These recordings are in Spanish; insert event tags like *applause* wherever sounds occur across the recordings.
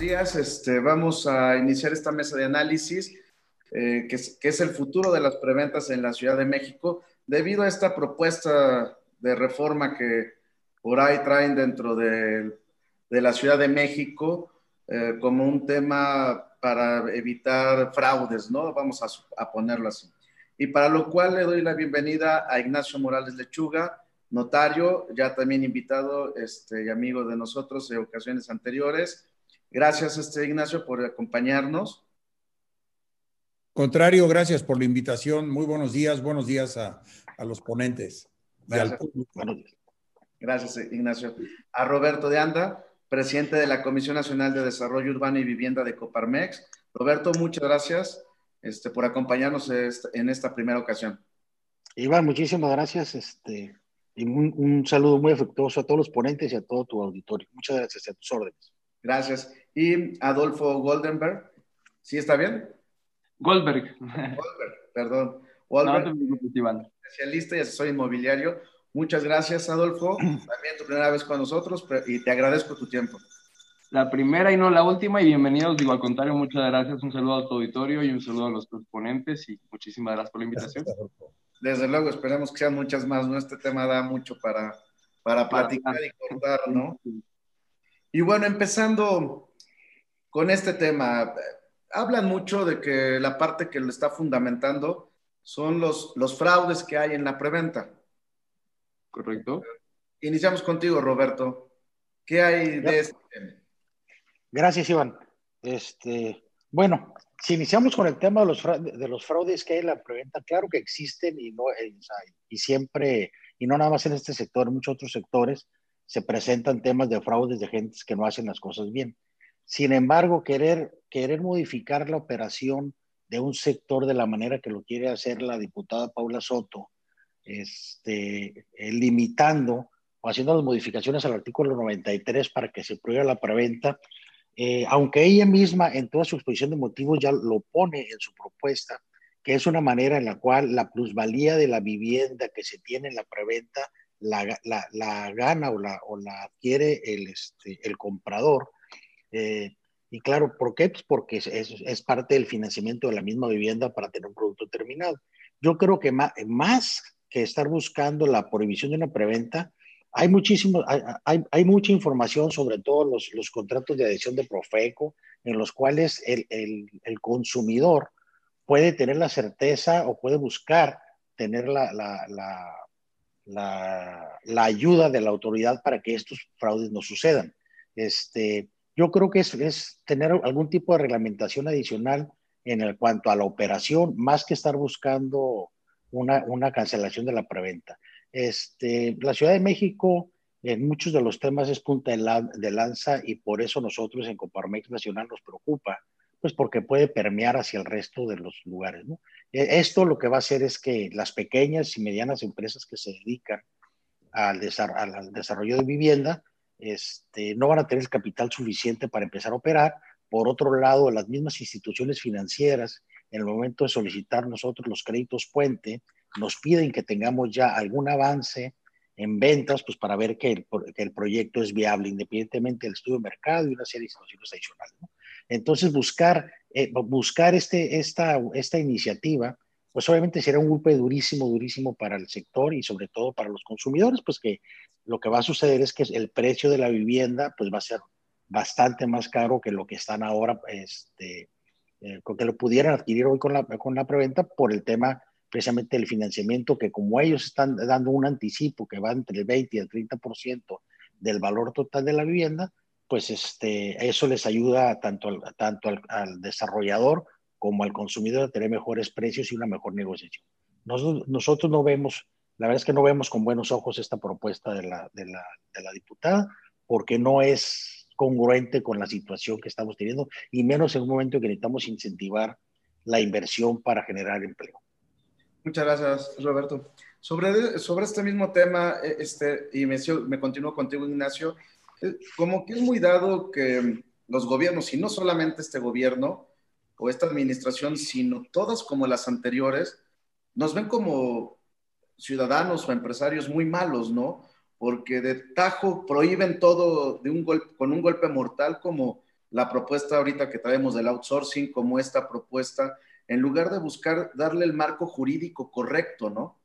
días. Este, vamos a iniciar esta mesa de análisis, eh, que, es, que, es, el futuro de las preventas en la Ciudad de México, debido a esta propuesta de reforma que por ahí traen dentro de, de la Ciudad de México eh, como un tema para evitar fraudes, ¿no? Vamos a, a ponerlo así. Y para lo cual le doy la bienvenida a Ignacio Morales Lechuga, notario, ya también invitado este, y amigo de nosotros en ocasiones anteriores. Gracias, este, Ignacio, por acompañarnos. Contrario, gracias por la invitación. Muy buenos días, buenos días a, a los ponentes. Gracias. gracias, Ignacio. A Roberto de Anda, presidente de la Comisión Nacional de Desarrollo Urbano y Vivienda de Coparmex. Roberto, muchas gracias este, por acompañarnos en esta primera ocasión. Iván, muchísimas gracias. Este, y un, un, saludo muy afectuoso a todos los ponentes y a todo tu auditorio. Muchas gracias a tus órdenes. Gracias. Y Adolfo Goldenberg, ¿sí está bien? Goldberg. Goldberg, perdón. Goldberg, no especialista y asesor inmobiliario. Muchas gracias, Adolfo. *clears throat* También tu primera vez con nosotros y te agradezco tu tiempo. La primera y no la última, y bienvenidos. Digo, al contrario, muchas gracias. Un saludo a tu auditorio y un saludo a los ponentes y muchísimas gracias por la invitación. Gracias, Desde luego, esperemos que sean muchas más, ¿no? Este tema da mucho para, para platicar y cortar, ¿no? Y bueno, empezando con este tema, hablan mucho de que la parte que lo está fundamentando son los, los fraudes que hay en la preventa. Correcto. Iniciamos contigo, Roberto. ¿Qué hay de este tema? Gracias, Iván. Este, bueno, si iniciamos con el tema de los, fraudes, de los fraudes que hay en la preventa, claro que existen y, no, eh, y siempre, y no nada más en este sector, en muchos otros sectores, se presentan temas de fraudes de gentes que no hacen las cosas bien. Sin embargo, querer, querer modificar la operación de un sector de la manera que lo quiere hacer la diputada Paula Soto, este, eh, limitando o haciendo las modificaciones al artículo 93 para que se prohíba la preventa, eh, aunque ella misma en toda su exposición de motivos ya lo pone en su propuesta, que es una manera en la cual la plusvalía de la vivienda que se tiene en la preventa la, la, la gana o la, o la adquiere el, este, el comprador. Eh, y claro, ¿por qué? Pues porque es, es, parte del financiamiento de la misma vivienda para tener un producto terminado. Yo creo que más, más que estar buscando la prohibición de una preventa, hay, muchísimo, hay, hay, mucha información sobre todos los, los, contratos de adhesión de Profeco, en los cuales el, el, el, consumidor puede tener la certeza o puede buscar tener la, la, la, ayuda de la autoridad para que estos fraudes no sucedan. Este, yo creo que es, tener algún tipo de reglamentación adicional en cuanto a la operación, más que estar buscando una, cancelación de la preventa. Este, la Ciudad de México en muchos de los temas es punta de lanza y por eso nosotros en Coparmex Nacional nos preocupa, pues porque puede permear hacia el resto de los lugares. ¿no? E, esto lo que va a hacer es que las pequeñas y medianas empresas que se dedican al, desarrollo, de vivienda este, no van a tener el capital suficiente para empezar a operar. Por otro lado, las mismas instituciones financieras en el momento de solicitar nosotros los créditos puente, nos piden que tengamos ya algún avance en ventas, pues para ver que el, que el proyecto es viable, independientemente del estudio de mercado y una serie de situaciones adicionales. ¿no? Entonces, buscar, eh, buscar este, esta, esta iniciativa, pues obviamente será un golpe durísimo, durísimo para el sector y sobre todo para los consumidores, pues que lo que va a suceder es que el precio de la vivienda pues va a ser bastante más caro que lo que están ahora este, eh, que lo pudieran adquirir hoy con la, con la preventa por el tema precisamente del financiamiento, que como ellos están dando un anticipo que va entre el 20 y el 30% del valor total de la vivienda, pues este, eso les ayuda tanto, al, tanto al, desarrollador como al consumidor a tener mejores precios y una mejor negociación. Nosotros, nosotros no vemos, la verdad es que no vemos con buenos ojos esta propuesta de la, de la, diputada, porque no es congruente con la situación que estamos teniendo y menos en un momento en que necesitamos incentivar la inversión para generar empleo. Muchas gracias, Roberto. Sobre, sobre este mismo tema, eh, este, y me, me continúo contigo, Ignacio, como que es muy dado que los gobiernos, y no solamente este gobierno o esta administración, sino todas como las anteriores, nos ven como ciudadanos o empresarios muy malos, ¿no? porque de tajo prohíben todo de un golpe, con un golpe mortal como la propuesta ahorita que traemos del outsourcing como esta propuesta, en lugar de buscar darle el marco jurídico correcto, ¿no?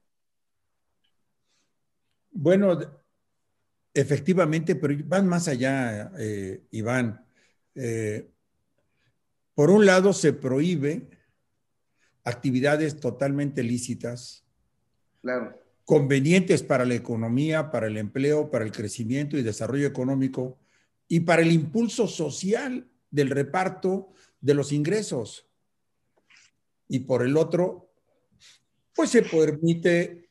Bueno, efectivamente, pero van más allá, eh, Iván. Eh, por un lado, se prohíbe actividades totalmente lícitas, claro. convenientes para la economía, para el empleo, para el crecimiento y desarrollo económico y para el impulso social del reparto de los ingresos. Y por el otro, pues se permite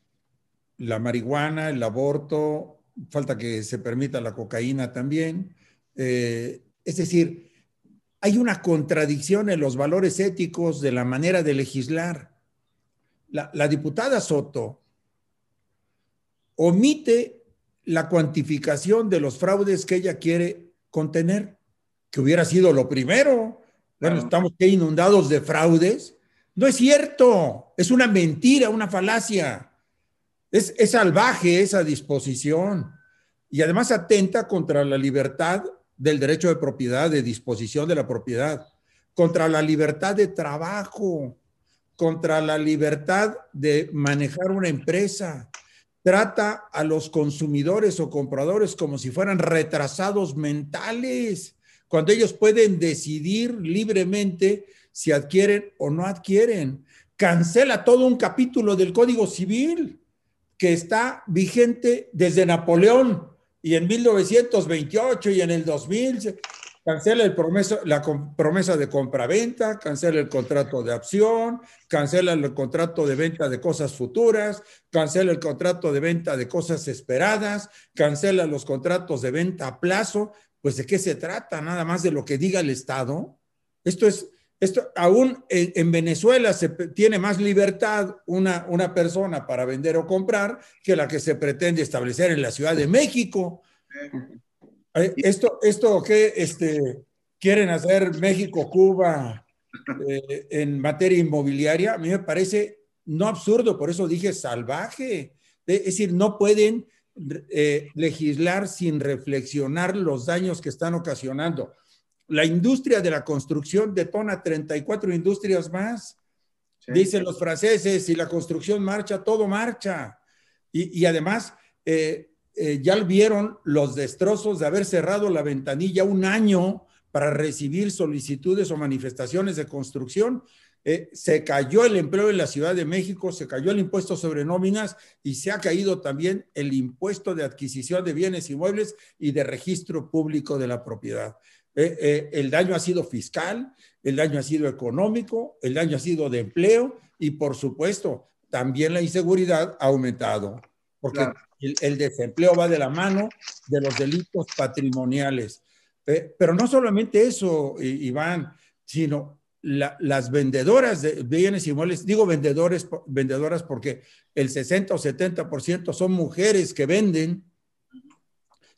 la marihuana, el aborto, falta que se permita la cocaína también. Eh, es decir, hay una contradicción en los valores éticos de la manera de legislar. La, diputada Soto omite la cuantificación de los fraudes que ella quiere contener, que hubiera sido lo primero. Bueno, estamos inundados de fraudes. No es cierto, es una mentira, una falacia. Es, salvaje esa disposición y además atenta contra la libertad del derecho de propiedad, de disposición de la propiedad, contra la libertad de trabajo, contra la libertad de manejar una empresa. Trata a los consumidores o compradores como si fueran retrasados mentales, cuando ellos pueden decidir libremente si adquieren o no adquieren. Cancela todo un capítulo del Código Civil que está vigente desde Napoleón y en 1928 y en el 2000 cancela el la promesa de compra-venta, cancela el contrato de opción, cancela el contrato de venta de cosas futuras, cancela el contrato de venta de cosas esperadas, cancela los contratos de venta a plazo. Pues de qué se trata, nada más de lo que diga el Estado. Esto es, esto, aún en, Venezuela se tiene más libertad una, una persona para vender o comprar que la que se pretende establecer en la Ciudad de México. Eh, esto, esto que este, quieren hacer México, Cuba eh, en materia inmobiliaria, a mí me parece no absurdo, por eso dije salvaje. Es decir, no pueden eh, legislar sin reflexionar los daños que están ocasionando la industria de la construcción detona 34 industrias más. Dicen los franceses, si la construcción marcha, todo marcha. Y, además, eh, eh, ya vieron los destrozos de haber cerrado la ventanilla un año para recibir solicitudes o manifestaciones de construcción. Eh, se cayó el empleo en la Ciudad de México, se cayó el impuesto sobre nóminas y se ha caído también el impuesto de adquisición de bienes inmuebles y de registro público de la propiedad. Eh, eh, el daño ha sido fiscal, el daño ha sido económico, el daño ha sido de empleo y por supuesto también la inseguridad ha aumentado, porque el, desempleo va de la mano de los delitos patrimoniales. Eh, pero no solamente eso, Iván, sino las vendedoras de bienes inmuebles, digo vendedores, vendedoras porque el 60 o 70% son mujeres que venden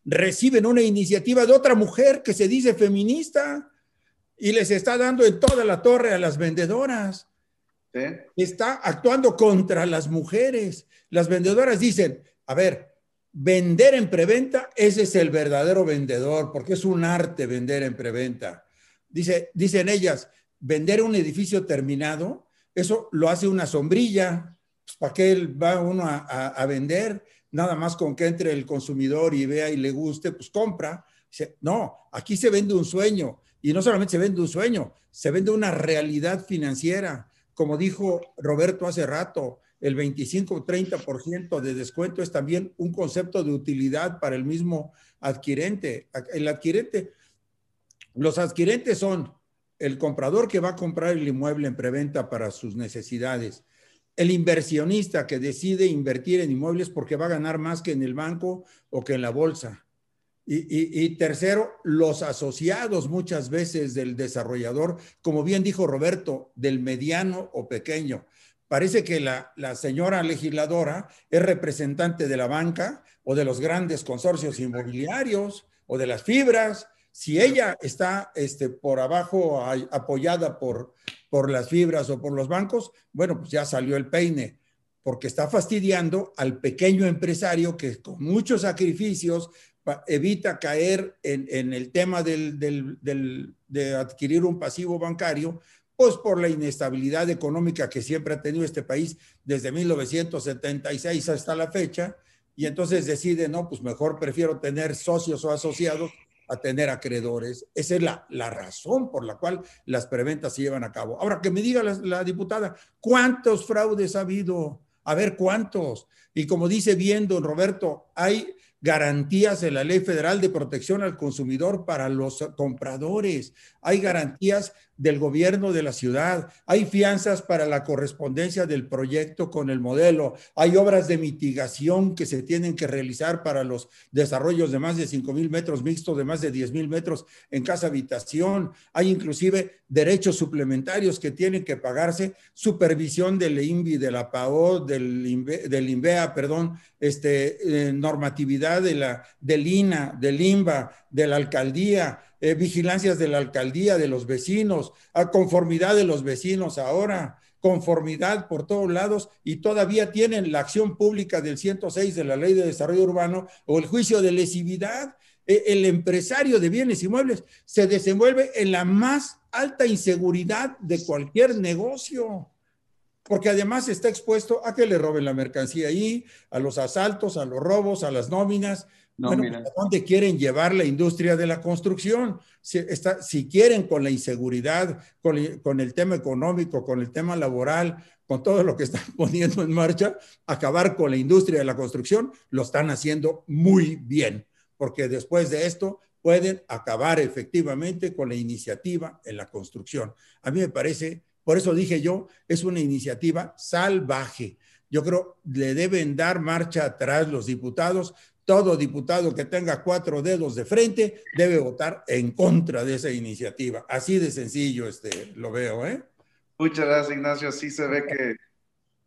reciben una iniciativa de otra mujer que se dice feminista y les está dando en toda la torre a las vendedoras. Está actuando contra las mujeres. Las vendedoras dicen, a ver, vender en preventa, ese es el verdadero vendedor, porque es un arte vender en preventa. Dice, dicen ellas, vender un edificio terminado, eso lo hace una sombrilla. Pues, ¿Para qué va uno a vender? Nada más con que entre el consumidor y vea y le guste, pues compra. No, aquí se vende un sueño y no solamente se vende un sueño, se vende una realidad financiera. Como dijo Roberto hace rato, el 25-30% de descuento es también un concepto de utilidad para el mismo adquirente. El adquirente, los adquirentes son el comprador que va a comprar el inmueble en preventa para sus necesidades, el inversionista que decide invertir en inmuebles porque va a ganar más que en el banco o que en la bolsa. Y, tercero, los asociados muchas veces del desarrollador, como bien dijo Roberto, del mediano o pequeño. Parece que la, señora legisladora es representante de la banca o de los grandes consorcios inmobiliarios o de las fibras. Si ella está este, por abajo apoyada por por las fibras o por los bancos, bueno, pues ya salió el peine, porque está fastidiando al pequeño empresario que con muchos sacrificios evita caer en, el tema de adquirir un pasivo bancario, pues por la inestabilidad económica que siempre ha tenido este país desde 1976 hasta la fecha, y entonces decide, no, pues mejor prefiero tener socios o asociados a tener acreedores. Esa es la, la razón por la cual las preventas se llevan a cabo. Ahora, que me diga la diputada, ¿cuántos fraudes ha habido? A ver, ¿cuántos? Y como dice bien don Roberto, hay garantías en la Ley Federal de Protección al Consumidor para los compradores, hay garantías del gobierno de la ciudad, hay fianzas para la correspondencia del proyecto con el modelo, hay obras de mitigación que se tienen que realizar para los desarrollos de más de 5 mil metros mixtos, de más de 10 mil metros en casa habitación, hay inclusive derechos suplementarios que tienen que pagarse, supervisión del INVI, de la PAO, del, INVEA, perdón, este, eh, normatividad de la, del INA, del INVA, de la alcaldía, eh, vigilancias de la alcaldía, de los vecinos, a conformidad de los vecinos ahora, conformidad por todos lados y todavía tienen la acción pública del 106 de la Ley de Desarrollo Urbano o el juicio de lesividad. E, el empresario de bienes inmuebles se desenvuelve en la más alta inseguridad de cualquier negocio porque además está expuesto a que le roben la mercancía ahí, a los asaltos, a los robos, a las nóminas. bueno, ¿a dónde quieren llevar la industria de la construcción? Si, está, si quieren con la inseguridad, con, con, el tema económico, con el tema laboral, con todo lo que están *laughs* poniendo en marcha, acabar con la industria de la construcción, lo están haciendo muy bien, porque después de esto pueden acabar efectivamente con la iniciativa en la construcción. A mí me parece por eso dije yo, es una iniciativa salvaje. Yo creo le deben dar marcha atrás los diputados. Todo diputado que tenga cuatro dedos de frente debe votar en contra de esa iniciativa. Así de sencillo este, lo veo, ¿eh? Muchas gracias, Ignacio. Sí se ve que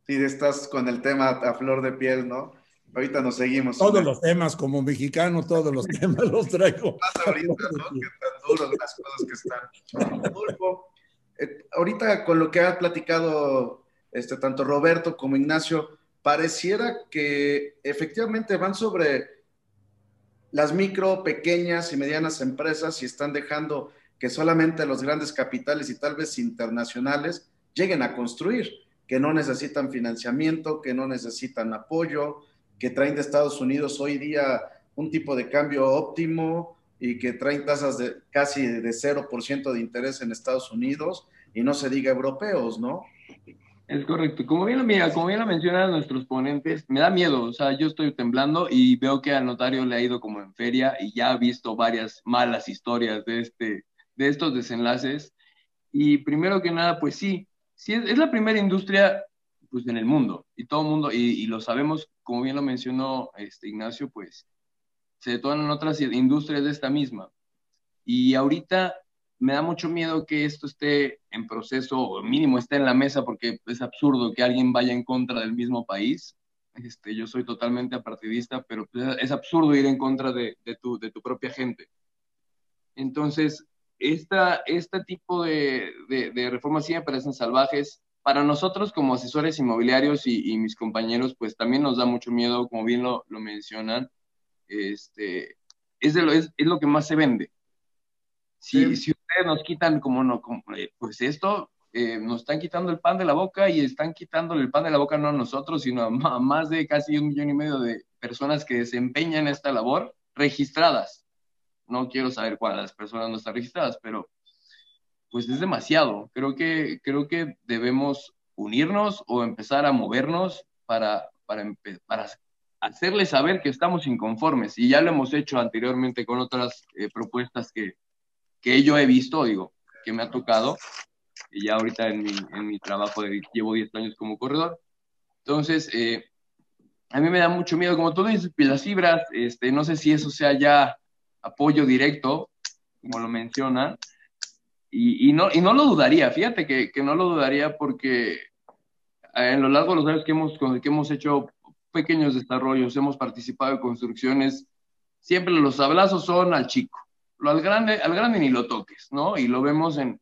sí estás con el tema a flor de piel, ¿no? Ahorita nos seguimos. Todos los temas, como mexicano, todos los *laughs* temas los traigo. Más ahorita, ¿no? Qué tan duros las cosas que están. Eh, ahorita con lo que ha platicado este, tanto Roberto como Ignacio, pareciera que efectivamente van sobre las micro, pequeñas y medianas empresas y están dejando que solamente los grandes capitales y tal vez internacionales lleguen a construir, que no necesitan financiamiento, que no necesitan apoyo, que traen de Estados Unidos hoy día un tipo de cambio óptimo, y que traen tasas de casi de 0% de interés en Estados Unidos y no se diga europeos, ¿no? Es correcto. Como bien, mira, como bien lo mencionan nuestros ponentes, me da miedo. O sea, yo estoy temblando y veo que al notario le ha ido como en feria y ya ha visto varias malas historias de, este, de estos desenlaces. Y primero que nada, pues sí, sí es, la primera industria pues, en el mundo y todo el mundo, y, y, lo sabemos, como bien lo mencionó este, Ignacio, pues se detonan otras industrias de esta misma. Y ahorita me da mucho miedo que esto esté en proceso, o mínimo esté en la mesa, porque es absurdo que alguien vaya en contra del mismo país. Este, yo soy totalmente apartidista, pero pues, es absurdo ir en contra de, tu, de tu propia gente. Entonces, esta, este tipo de, de, reformas sí me parecen salvajes. Para nosotros como asesores inmobiliarios y, mis compañeros, pues también nos da mucho miedo, como bien lo, lo mencionan, este, es, de lo, es, es, lo que más se vende. Si, si ustedes nos quitan como no, eh, pues esto, eh, nos están quitando el pan de la boca y están quitándole el pan de la boca no a nosotros, sino a *laughs* más de casi un millón y medio de personas que desempeñan esta labor registradas. No quiero saber cuáles personas no están registradas, pero pues es demasiado. Creo que, creo que debemos unirnos o empezar a movernos para, para, para hacerles saber que estamos inconformes y ya lo hemos hecho anteriormente con otras eh, propuestas que, que yo he visto, digo, que me ha tocado, y ya ahorita en mi, en mi trabajo de, llevo 10 años como corredor. Entonces, eh, a mí me da mucho miedo, como tú dices, las fibras, este, no sé si eso sea ya apoyo directo, como lo mencionan, y, y, no, y no lo dudaría, fíjate que, que no lo dudaría porque en lo largo de los años que hemos, que hemos hecho pequeños desarrollos, hemos participado en construcciones, siempre los abrazos son al chico, lo al grande, al grande ni lo toques, ¿no? Y lo vemos en,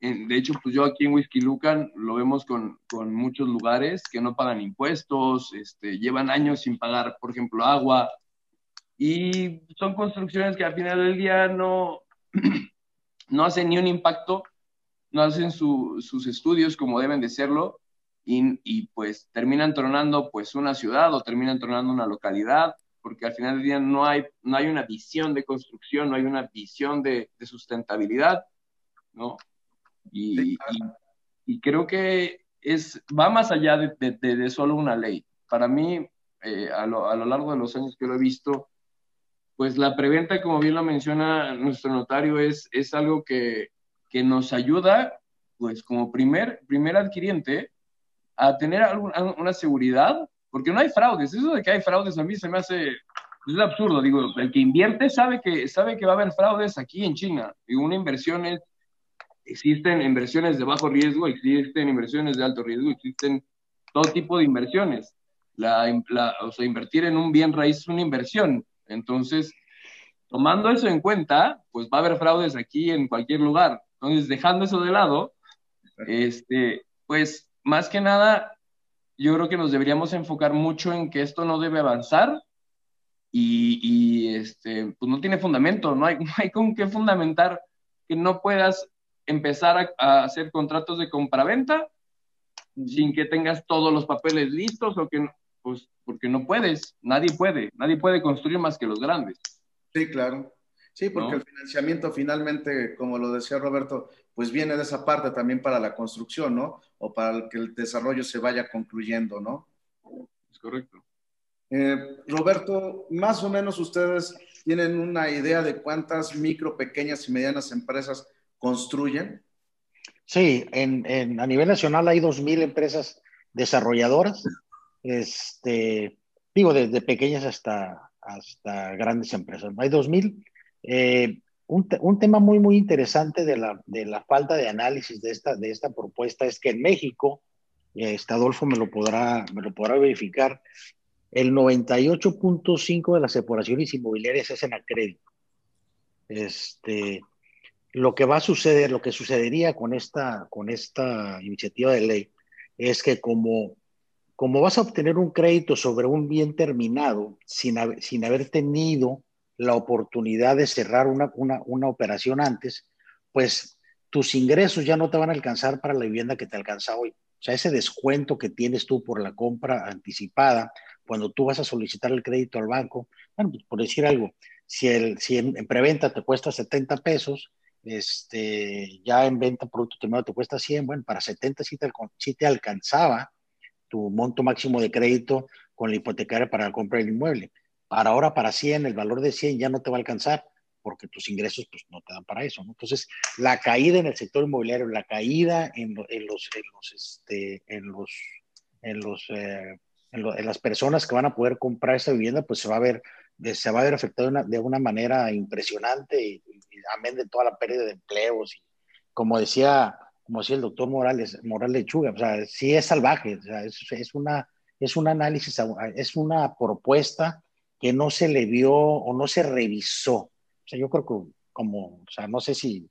de hecho, pues yo aquí en Whisky Lucan lo vemos con, con, muchos lugares que no pagan impuestos, este, llevan años sin pagar, por ejemplo, agua, Y son construcciones que al final del día no, *clears throat* no hacen ni un impacto, no hacen sus estudios como deben de serlo y, y, pues terminan tronando pues una ciudad o terminan tronando una localidad porque al final del día no hay, no hay una visión de construcción, no hay una visión de, de sustentabilidad, ¿no? Y, y, creo que es, va más allá de, de, de solo una ley. Para mí, eh, a, lo, a, lo, largo de los años que lo he visto, pues la preventa, como bien lo menciona nuestro notario, es, es algo que, que nos ayuda, pues como primer, primer adquiriente, a tener alguna, una seguridad porque no hay fraudes. Eso de que hay fraudes a mí se me hace es absurdo. Digo, el que invierte sabe que, sabe que va a haber fraudes aquí en China. Y una inversión es, existen inversiones de bajo riesgo, existen inversiones de alto riesgo, existen todo tipo de inversiones. La, la, o sea, invertir en un bien raíz es una inversión. Entonces, tomando eso en cuenta, pues va a haber fraudes aquí en cualquier lugar. Entonces, dejando eso de lado, este, pues más que nada, yo creo que nos deberíamos enfocar mucho en que esto no debe avanzar y, y este, pues no tiene fundamento, no hay, *laughs* no hay con qué fundamentar que no puedas empezar a, a hacer contratos de compraventa sin que tengas todos los papeles listos o que, pues, porque no puedes, nadie puede, nadie puede construir más que los grandes. Sí, claro. Sí, porque ¿no? el financiamiento finalmente, como lo decía Roberto, pues viene de esa parte también para la construcción, ¿no? O para que el desarrollo se vaya concluyendo, ¿no? Es correcto. Eh, Roberto, más o menos ustedes tienen una idea de cuántas micro, pequeñas y medianas empresas construyen. Sí, en, en, a nivel nacional hay 2.000 empresas desarrolladoras, este, digo, desde pequeñas hasta, hasta grandes empresas. Hay 2.000. Eh, un, un, tema muy, muy interesante de la, de la, falta de análisis de esta, de esta propuesta es que en México, este Adolfo me lo podrá, me lo podrá verificar, el 98.5 de las separaciones inmobiliarias es en a crédito. Este, lo que va a suceder, lo que sucedería con esta, con esta iniciativa de ley es que como, como vas a obtener un crédito sobre un bien terminado sin, sin haber tenido la oportunidad de cerrar una, una, una, operación antes, pues tus ingresos ya no te van a alcanzar para la vivienda que te alcanza hoy. O sea, ese descuento que tienes tú por la compra anticipada, cuando tú vas a solicitar el crédito al banco, bueno, pues por decir algo, si, el, si en, en preventa te cuesta 70 pesos, este, ya en venta producto terminado te cuesta 100, bueno, para 70 sí te, sí te alcanzaba tu monto máximo de crédito con la hipotecaria para la compra del inmueble. Para ahora, para 100, el valor de 100 ya no te va a alcanzar porque tus ingresos pues, no te dan para eso. ¿no? Entonces, la caída en el sector inmobiliario, la caída en, los, en los, este, en los, en los, eh, en, las personas que van a poder comprar esa vivienda, pues se va a ver, se va a ver afectado de una, de una manera impresionante, y, y, amén de toda la pérdida de empleos. Y, como decía, como decía el doctor Morales, Morales Lechuga, o sea, sí es salvaje, o sea, es, es, una, es un análisis, es una propuesta que no se le vio o no se revisó. O sea, yo creo que como, o sea, no sé si,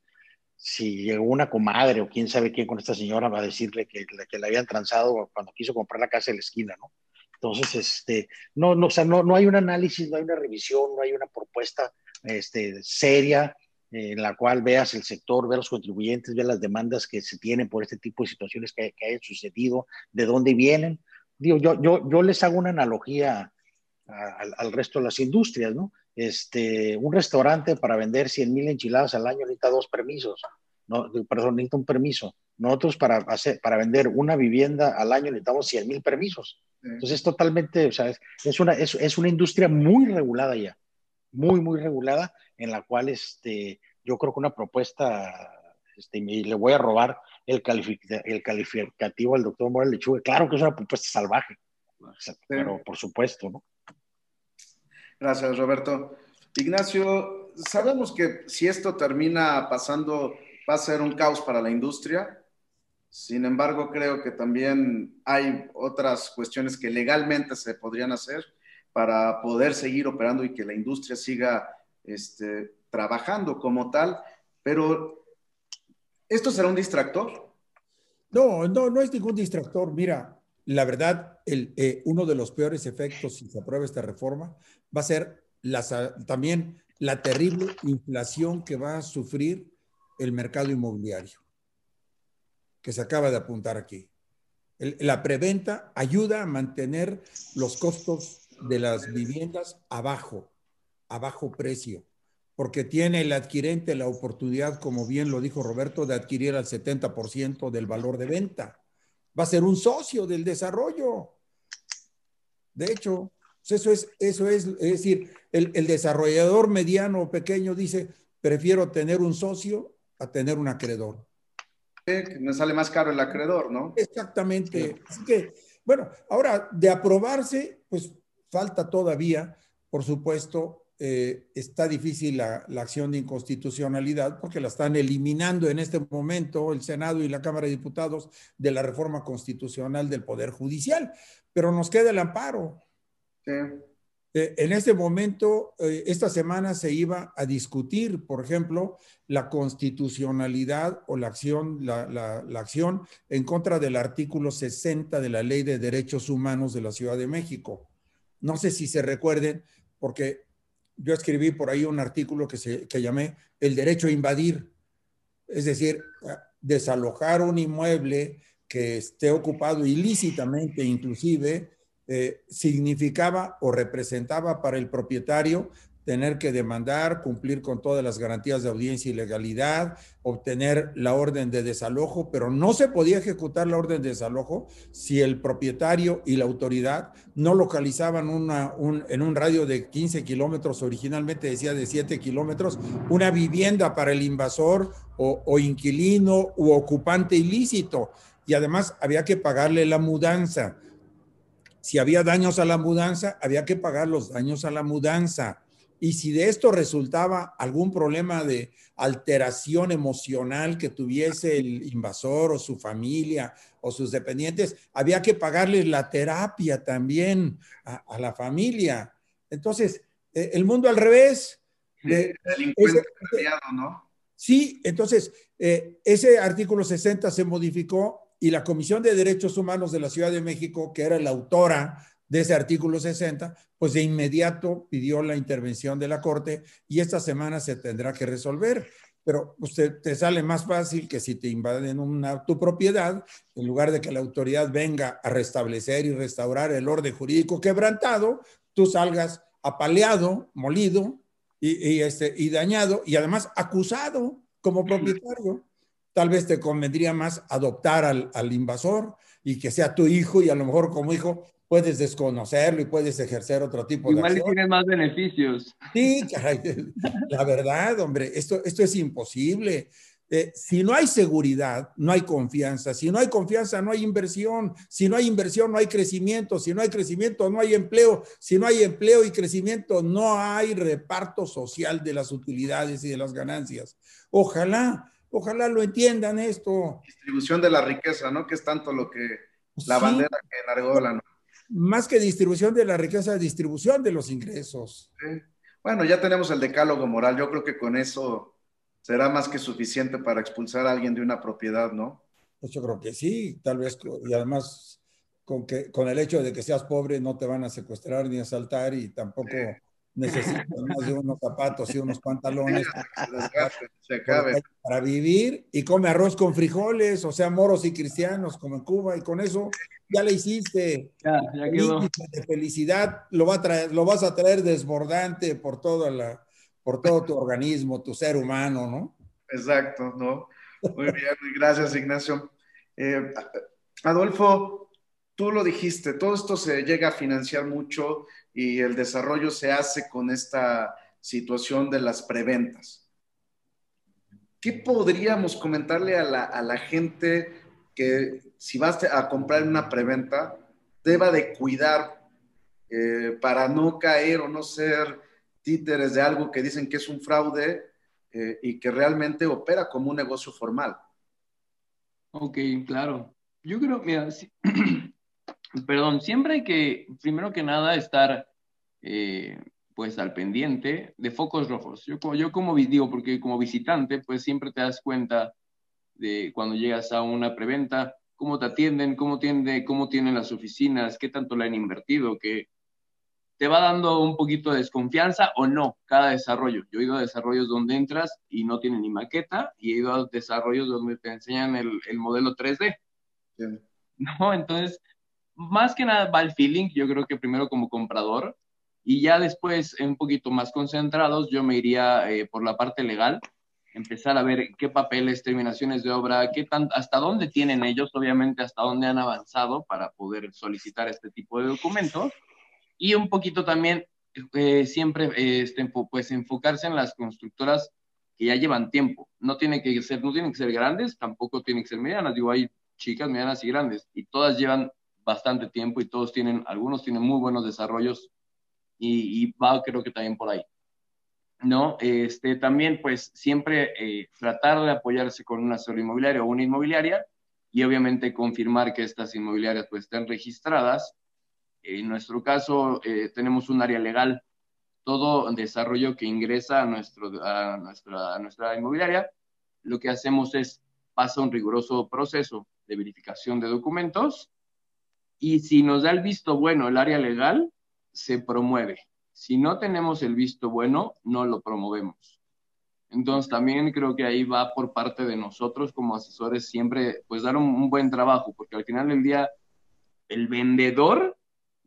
si llegó una comadre o quién sabe quién con esta señora va a decirle que, que le habían transado cuando quiso comprar la casa de la esquina, ¿no? Entonces, este, no, no, o sea, no, no hay un análisis, no hay una revisión, no hay una propuesta este, seria en la cual veas el sector, veas los contribuyentes, veas las demandas que se tienen por este tipo de situaciones que, que hayan sucedido, de dónde vienen. Digo, yo, yo, yo les hago una analogía al, al, resto de las industrias, ¿no? Este, un restaurante para vender 100 mil enchiladas al año necesita dos permisos, no, perdón, necesita un permiso. Nosotros para, hacer, para vender una vivienda al año necesitamos 100 mil permisos. Entonces es totalmente, o sea, es, es, una, es, es, una industria muy regulada ya, muy, muy regulada, en la cual este, yo creo que una propuesta, este, y le voy a robar el, calific el calificativo al doctor Morales Lechuga, claro que es una propuesta salvaje, pero por supuesto, ¿no? Gracias, Roberto. Ignacio, sabemos que si esto termina pasando, va a ser un caos para la industria. Sin embargo, creo que también hay otras cuestiones que legalmente se podrían hacer para poder seguir operando y que la industria siga este, trabajando como tal. Pero, ¿esto será un distractor? No, no, no es ningún distractor. Mira, la verdad, eh, uno de los peores efectos si se aprueba esta reforma va a ser también la terrible inflación que va a sufrir el mercado inmobiliario, que se acaba de apuntar aquí. la preventa ayuda a mantener los costos de las viviendas abajo, a bajo precio, porque tiene el adquirente la oportunidad, como bien lo dijo Roberto, de adquirir al 70% del valor de venta. Va a ser un socio del desarrollo. De hecho, eso es, eso es, es decir, el, el desarrollador mediano o pequeño dice, prefiero tener un socio a tener un acreedor. me sale más caro el acreedor, ¿no? Exactamente. Así que, bueno, ahora de aprobarse, pues falta todavía, por supuesto, eh, está difícil la, la, acción de inconstitucionalidad porque la están eliminando en este momento el Senado y la Cámara de Diputados de la reforma constitucional del Poder Judicial, pero nos queda el amparo. Sí. Eh, en este momento, eh, esta semana se iba a discutir, por ejemplo, la constitucionalidad o la acción, la, la, acción en contra del artículo 60 de la Ley de Derechos Humanos de la Ciudad de México. No sé si se recuerden, porque yo escribí por ahí un artículo que, se, que llamé El derecho a invadir, es decir, desalojar un inmueble que esté ocupado ilícitamente, inclusive, eh, significaba o representaba para el propietario tener que demandar, cumplir con todas las garantías de audiencia y legalidad, obtener la orden de desalojo, pero no se podía ejecutar la orden de desalojo si el propietario y la autoridad no localizaban en un radio de 15 kilómetros, originalmente decía de 7 kilómetros, una vivienda para el invasor o, o inquilino u ocupante ilícito. Y además había que pagarle la mudanza. Si había daños a la mudanza, había que pagar los daños a la mudanza. Y si de esto resultaba algún problema de alteración emocional que tuviese el invasor o su familia o sus dependientes, había que pagarles la terapia también a, la familia. Entonces, eh, el mundo al revés. Delincuente ¿no? Sí, entonces, eh, ese artículo 60 se modificó y la Comisión de Derechos Humanos de la Ciudad de México, que era la autora de ese artículo 60, pues de inmediato pidió la intervención de la Corte y esta semana se tendrá que resolver. Pero usted te sale más fácil que si te invaden una, tu propiedad, en lugar de que la autoridad venga a restablecer y restaurar el orden jurídico quebrantado, tú salgas apaleado, molido y, y este, y dañado y además acusado como propietario tal vez te convendría más adoptar al, al, invasor y que sea tu hijo y a lo mejor como hijo puedes desconocerlo y puedes ejercer otro tipo de acción. Igual tienes más beneficios. Sí, caray, la verdad, hombre, esto, esto es imposible. Eh, si no hay seguridad, no hay confianza. Si no hay confianza, no hay inversión. Si no hay inversión, no hay crecimiento. Si no hay crecimiento, no hay empleo. Si no hay empleo y crecimiento, no hay reparto social de las utilidades y de las ganancias. Ojalá Ojalá lo entiendan esto. Distribución de la riqueza, ¿no? Que es tanto lo que la bandera que enargola, ¿no? Más que distribución de la riqueza, distribución de los ingresos. Bueno, ya tenemos el decálogo moral. Yo creo que con eso será más que suficiente para expulsar a alguien de una propiedad, ¿no? Pues yo creo que sí, tal vez, y además con, que, con el hecho de que seas pobre no te van a secuestrar ni asaltar y tampoco necesitas *laughs* más de unos zapatos y unos pantalones para vivir y come arroz con frijoles, o sea, moros y cristianos como en Cuba y con eso ya le hiciste. Ya, ya quedó. De felicidad lo, va a traer, lo vas a traer desbordante por, toda la, por todo tu organismo, tu ser humano, ¿no? Exacto, ¿no? Muy bien, gracias Ignacio. Eh, Adolfo, tú lo dijiste, todo esto se llega a financiar mucho y el desarrollo se hace con esta situación de las preventas. ¿Qué podríamos comentarle a la, gente que si vas a comprar una preventa, deba de cuidar eh, para no caer o no ser títeres de algo que dicen que es un fraude eh, y que realmente opera como un negocio formal? Ok, claro. Yo creo, mira, *clears throat* perdón, siempre hay que, primero que nada, estar eh, pues al pendiente de focos rojos. Yo, yo como digo, porque como visitante, pues siempre te das cuenta de cuando llegas a una preventa, cómo te atienden, cómo, tiende, cómo tienen las oficinas, qué tanto le han invertido, que te va dando un poquito de desconfianza o no cada desarrollo. Yo he ido a desarrollos donde entras y no tienen ni maqueta y he ido a desarrollos donde te enseñan el, el modelo 3D. *laughs* ¿No? Entonces, más que nada va el feeling, yo creo que primero como comprador y ya después, un poquito más concentrados, yo me iría eh, por la parte legal, empezar a ver qué papeles, terminaciones de obra, qué tan, hasta dónde tienen ellos, obviamente hasta dónde han avanzado para poder solicitar este tipo de documentos y un poquito también eh, siempre este, pues enfocarse en las constructoras que ya llevan tiempo. No tiene que ser, no tienen que ser grandes, tampoco tienen que ser medianas. Digo, hay chicas medianas y grandes y todas llevan bastante tiempo y todos tienen, algunos tienen muy buenos desarrollos y, va creo que también por ahí. ¿no? Este, también, pues, siempre eh, tratar de apoyarse con una sola inmobiliaria o una inmobiliaria y obviamente confirmar que estas inmobiliarias pues estén registradas en nuestro caso, eh, tenemos un área legal. Todo desarrollo que ingresa a, nuestro, a, nuestra, a nuestra inmobiliaria, lo que hacemos es pasa un riguroso proceso de verificación de documentos y si nos da el visto bueno el área legal, se promueve. Si no tenemos el visto bueno, no lo promovemos. Entonces también creo que ahí va por parte de nosotros como asesores siempre pues dar un, buen trabajo, porque al final del día el vendedor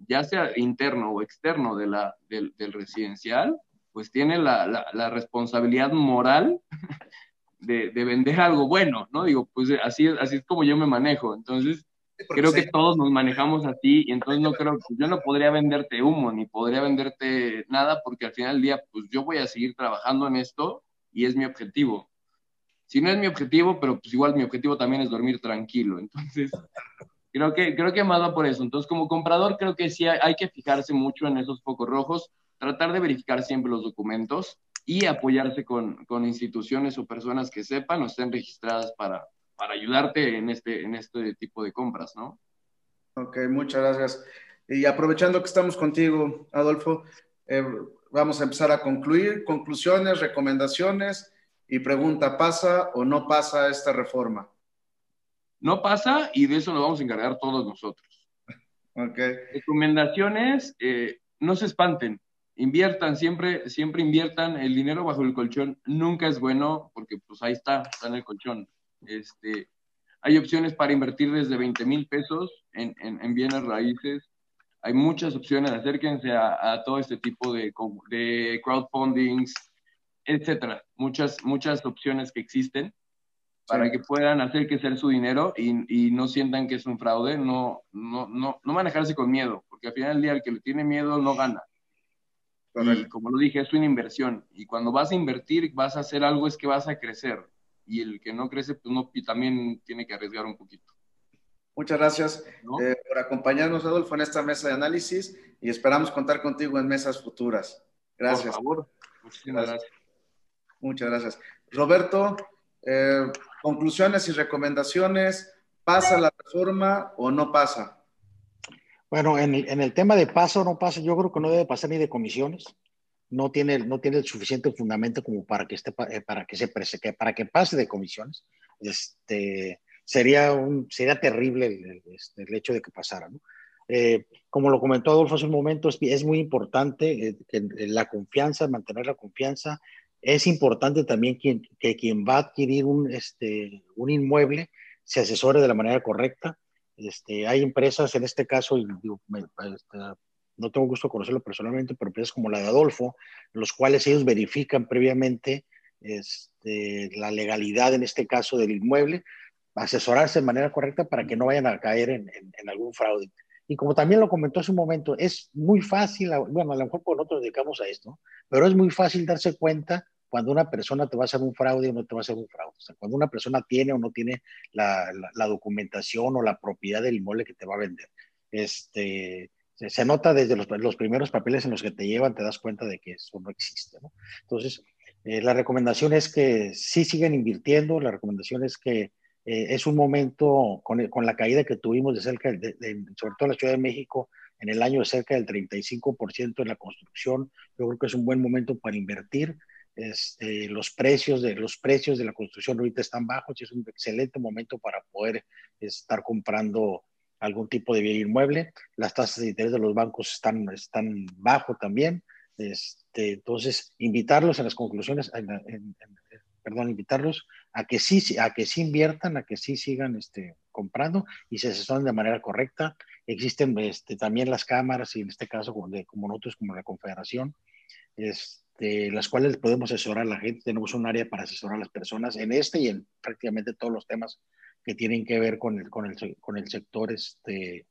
ya sea interno o externo de la, del, residencial, pues tiene la, la, responsabilidad moral *laughs* de, de, vender algo bueno, ¿no? Digo, pues así, así es como yo me manejo. Entonces, creo que todos nos manejamos así y entonces no creo, yo no podría venderte humo ni podría venderte nada porque al final del día, pues yo voy a seguir trabajando en esto y es mi objetivo. Si no es mi objetivo, pero pues igual mi objetivo también es dormir tranquilo. Entonces, Creo que, creo que más va por eso. Entonces, como comprador, creo que sí hay, que fijarse mucho en esos focos rojos, tratar de verificar siempre los documentos y apoyarse con, con instituciones o personas que sepan o estén registradas para, para ayudarte en este, en este tipo de compras, ¿no? Ok, muchas gracias. Y aprovechando que estamos contigo, Adolfo, eh, vamos a empezar a concluir. Conclusiones, recomendaciones y pregunta, ¿pasa o no pasa esta reforma? No pasa y de eso lo vamos a encargar todos nosotros. Okay. Recomendaciones, eh, no se espanten, inviertan, siempre, siempre inviertan, el dinero bajo el colchón nunca es bueno porque pues ahí está, está en el colchón. Este, hay opciones para invertir desde 20 mil pesos en, en, bienes raíces, hay muchas opciones, acérquense a, a todo este tipo de, de crowdfundings, etcétera, muchas, muchas opciones que existen para que puedan hacer que sea su dinero y, y, no sientan que es un fraude, no, no, no, no manejarse con miedo, porque al final del día el que le tiene miedo no gana. Y como lo dije, es una inversión. Y cuando vas a invertir, vas a hacer algo, es que vas a crecer. Y el que no crece, pues no, también tiene que arriesgar un poquito. Muchas gracias eh, por acompañarnos, Adolfo, en esta mesa de análisis y esperamos contar contigo en mesas futuras. Gracias. Por favor. Muchísimas gracias. Muchas gracias. Roberto, eh, conclusiones y recomendaciones. ¿Pasa la reforma o no pasa? Bueno, en el, en el, tema de pasa o no pasa, yo creo que no debe pasar ni de comisiones. No tiene, no tiene el suficiente fundamento como para que, esté, eh, para que, se, para que pase de comisiones. Este, sería, un, sería terrible el, este, hecho de que pasara. Eh, como lo comentó Adolfo hace un momento, es, es muy importante eh, que la confianza, mantener la confianza, es importante también que quien va a adquirir un, este, un inmueble se asesore de la manera correcta. Este, hay empresas, en este caso, este, no tengo gusto conocerlo personalmente, pero empresas como la de Adolfo, los cuales ellos verifican previamente este, la legalidad, en este caso, del inmueble, asesorarse de manera correcta para que no vayan a caer en, en algún fraude. Y como también lo comentó hace un momento, es muy fácil, bueno, a lo mejor por nosotros dedicamos a esto, pero es muy fácil darse cuenta cuando una persona te va a hacer un fraude o no te va a hacer un fraude. O sea, cuando una persona tiene o no tiene la, la, documentación o la propiedad del inmueble que te va a vender. Este, se, nota desde los, primeros papeles en los que te llevan, te das cuenta de que eso no existe. Entonces, eh, la recomendación es que sí siguen invirtiendo, la recomendación es que eh, es un momento con, con, la caída que tuvimos de cerca, de, de, sobre todo en la Ciudad de México, en el año de cerca del 35% en la construcción. Yo creo que es un buen momento para invertir. Este, los, precios de, los precios de la construcción ahorita están bajos y es un excelente momento para poder estar comprando algún tipo de bien inmueble. Las tasas de interés de los bancos están, están bajo también. Este, entonces, invitarlos en las conclusiones, perdón, invitarlos a que sí, a que sí inviertan, a que sí sigan este, comprando y se asesoren de manera correcta. Existen este, también las cámaras y en este caso como, de, como nosotros, como la Confederación, este, las cuales podemos asesorar a la gente. Tenemos un área para asesorar a las personas en este y en prácticamente todos los temas que tienen que ver con el, con el, con el sector este,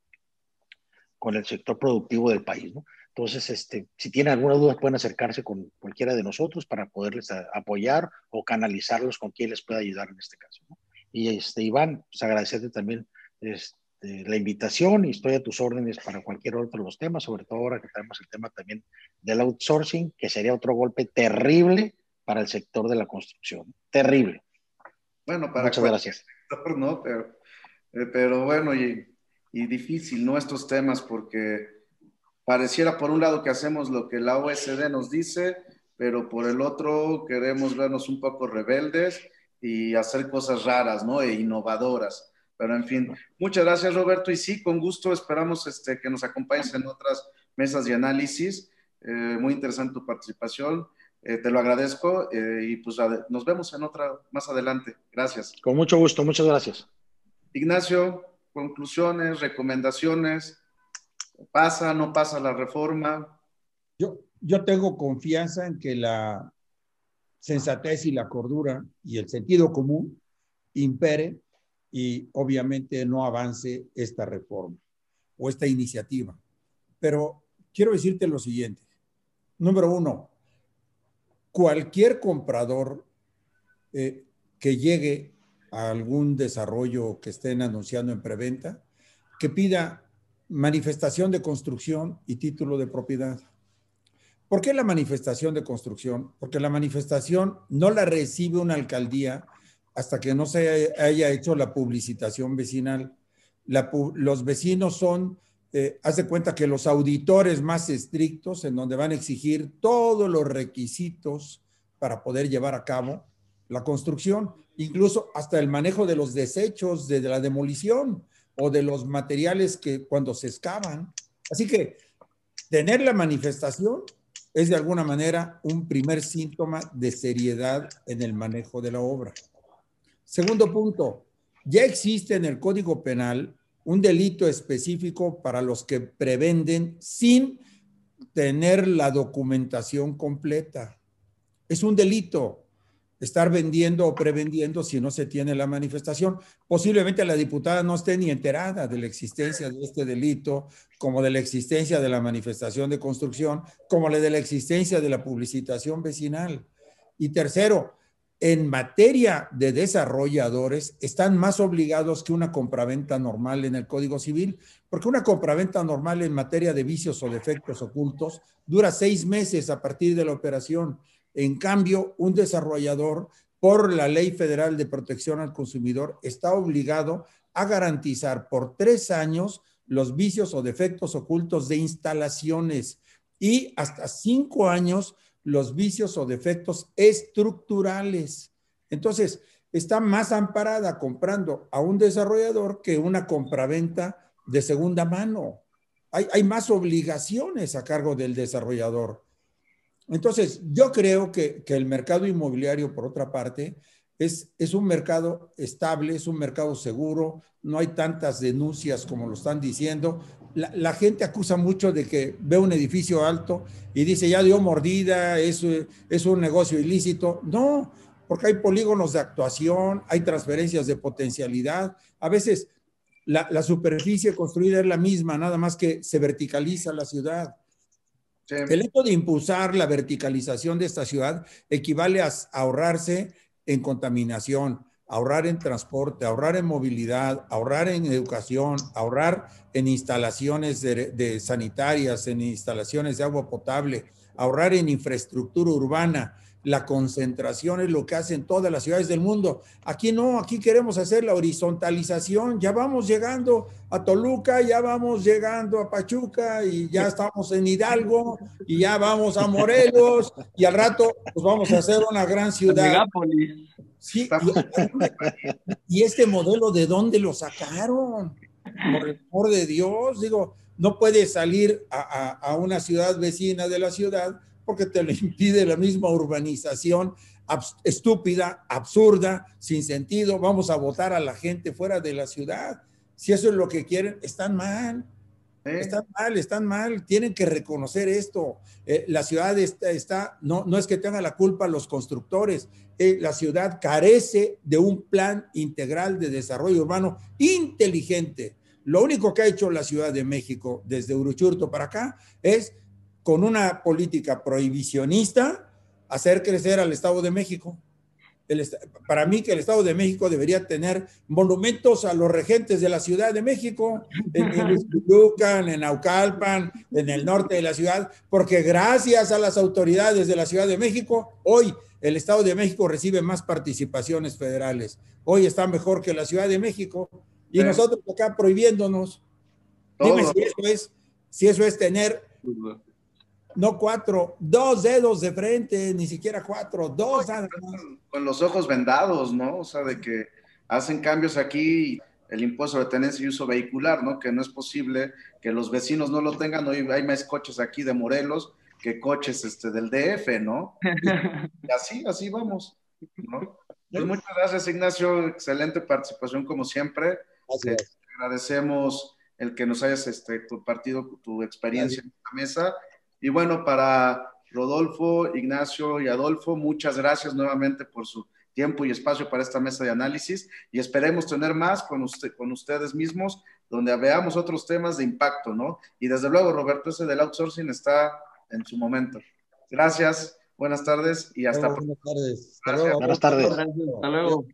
con el sector productivo del país. ¿no? Entonces, este, si tienen alguna duda, pueden acercarse con cualquiera de nosotros para poderles apoyar o canalizarlos con quien les pueda ayudar en este caso. ¿no? Y este, Iván, pues agradecerte también este, la invitación y estoy a tus órdenes para cualquier otro de los temas, sobre todo ahora que tenemos el tema también del outsourcing, que sería otro golpe terrible para el sector de la construcción. Terrible. Bueno, para Muchas gracias. ¿no? Pero, eh, pero bueno, y, y difícil, ¿no? Estos temas, porque pareciera por un lado que hacemos lo que la OSD nos dice, pero por el otro queremos vernos un poco rebeldes y hacer cosas raras, ¿no? E innovadoras. Pero en fin, muchas gracias Roberto y sí, con gusto esperamos este, que nos acompañes en otras mesas de análisis. Eh, muy interesante tu participación. Eh, te lo agradezco eh, y pues nos vemos en otra más adelante. Gracias. Con mucho gusto, muchas gracias. Ignacio, conclusiones, recomendaciones. ¿Pasa, no pasa la reforma? Yo, yo tengo confianza en que la sensatez y la cordura y el sentido común impere y obviamente no avance esta reforma o esta iniciativa. Pero quiero decirte lo siguiente. Número uno, cualquier comprador eh, que llegue a algún desarrollo que estén anunciando en preventa, que pida manifestación de construcción y título de propiedad. ¿Por qué la manifestación de construcción? Porque la manifestación no la recibe una alcaldía hasta que no se haya hecho la publicitación vecinal. los vecinos son, eh, haz de cuenta que los auditores más estrictos, en donde van a exigir todos los requisitos para poder llevar a cabo la construcción, incluso hasta el manejo de los desechos de la demolición o de los materiales que cuando se excavan. Así que tener la manifestación es de alguna manera un primer síntoma de seriedad en el manejo de la obra. Segundo punto, ya existe en el Código Penal un delito específico para los que prevenden sin tener la documentación completa. Es un delito estar vendiendo o prevendiendo si no se tiene la manifestación. Posiblemente la diputada no esté ni enterada de la existencia de este delito, como de la existencia de la manifestación de construcción, como de la existencia de la publicitación vecinal. Y tercero, en materia de desarrolladores, están más obligados que una compraventa normal en el Código Civil, porque una compraventa normal en materia de vicios o defectos ocultos dura seis meses a partir de la operación. En cambio, un desarrollador, por la Ley Federal de Protección al Consumidor, está obligado a garantizar por tres años los vicios o defectos ocultos de instalaciones y hasta cinco años los vicios o defectos estructurales. Entonces, está más amparada comprando a un desarrollador que una compraventa de segunda mano. Hay, hay más obligaciones a cargo del desarrollador. Entonces, yo creo que, el mercado inmobiliario, por otra parte, es, es, un mercado estable, es un mercado seguro, no hay tantas denuncias como lo están diciendo. La, gente acusa mucho de que ve un edificio alto y dice, ya dio mordida, es, es un negocio ilícito. No, porque hay polígonos de actuación, hay transferencias de potencialidad. A veces la, la superficie construida es la misma, nada más que se verticaliza la ciudad. El hecho de impulsar la verticalización de esta ciudad equivale a ahorrarse en contaminación, ahorrar en transporte, ahorrar en movilidad, ahorrar en educación, ahorrar en instalaciones de sanitarias, en instalaciones de agua potable, ahorrar en infraestructura urbana la concentración es lo que hacen todas las ciudades del mundo. Aquí no, aquí queremos hacer la horizontalización. Ya vamos llegando a Toluca, ya vamos llegando a Pachuca y ya estamos en Hidalgo y ya vamos a Morelos y al rato pues vamos a hacer una gran ciudad. Sí, y, y este modelo de dónde lo sacaron? Por el amor de Dios, digo, no puedes salir a, una ciudad vecina de la ciudad porque te lo *laughs* impide la misma urbanización estúpida, absurda, sin sentido. Vamos a votar a la gente fuera de la ciudad. Si eso es lo que quieren, están mal. Están mal, están mal, tienen que reconocer esto. Eh, la ciudad está, no, no es que tenga la culpa los constructores, eh, la ciudad carece de un plan integral de desarrollo urbano inteligente. Lo único que ha hecho la Ciudad de México desde Uruchurto para acá es con una política prohibicionista hacer crecer al Estado de México para mí que el Estado de México debería tener monumentos a los regentes de la Ciudad de México, en, *laughs* en en Naucalpan, en el norte de la ciudad, porque gracias a las autoridades de la Ciudad de México, hoy el Estado de México recibe más participaciones federales. Hoy está mejor que la Ciudad de México y nosotros acá prohibiéndonos. Dime si eso es, si eso es tener no cuatro, dos dedos de frente, ni siquiera cuatro, dos Con los ojos vendados, ¿no? O sea, de que hacen cambios aquí, el impuesto de tenencia y uso vehicular, ¿no? Que no es posible que los vecinos no lo tengan. Hoy hay más coches aquí de Morelos que coches este, del DF, ¿no? *laughs* Y así, así vamos, ¿no? Pues muchas gracias, Ignacio. Excelente participación, como siempre. Gracias. agradecemos el que nos hayas este, compartido tu experiencia en esta mesa y bueno, para Rodolfo, Ignacio y Adolfo, muchas gracias nuevamente por su tiempo y espacio para esta mesa de análisis y esperemos tener más con, usted, con ustedes mismos donde veamos otros temas de impacto, ¿no? Y desde luego, Roberto, ese del outsourcing está en su momento. Gracias, buenas tardes y hasta pronto. Buenas tardes. Buenas tardes. Hasta luego.